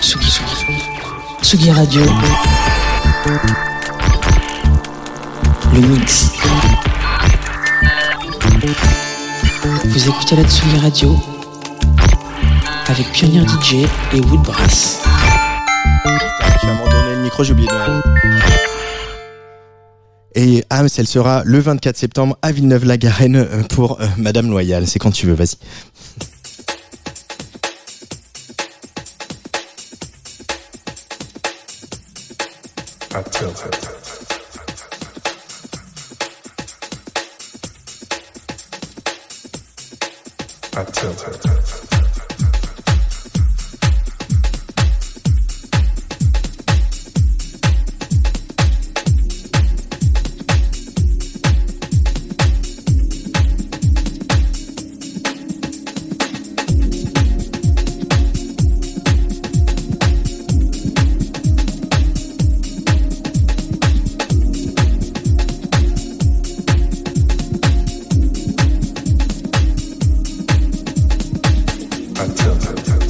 Tsugi, Tsugi Radio. Le Mix. Vous écoutez la Tsugi Radio avec Pionnier DJ et Woodbrass. Tu vas le micro, j'ai oublié de... Et ah, elle sera le 24 septembre à Villeneuve-la-Garenne pour euh, Madame Loyal. C'est quand tu veux, vas-y. I tell her. I tell her. until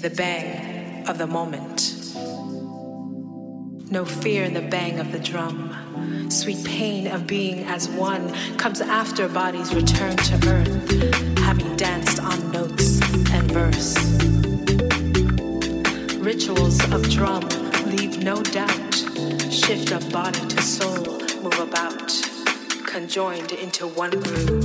the bang of the moment. No fear in the bang of the drum. Sweet pain of being as one comes after bodies return to earth, having danced on notes and verse. Rituals of drum leave no doubt, shift of body to soul, move about, conjoined into one groove.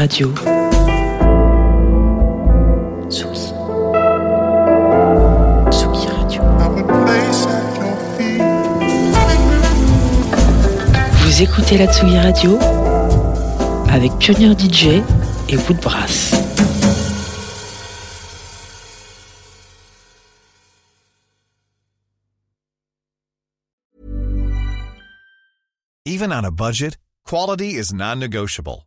Radio. Tsugi. Tsugi Radio. Vous écoutez la Tsugi Radio avec Pionnier DJ et Woodbrass. Even on a budget, quality is non-negotiable.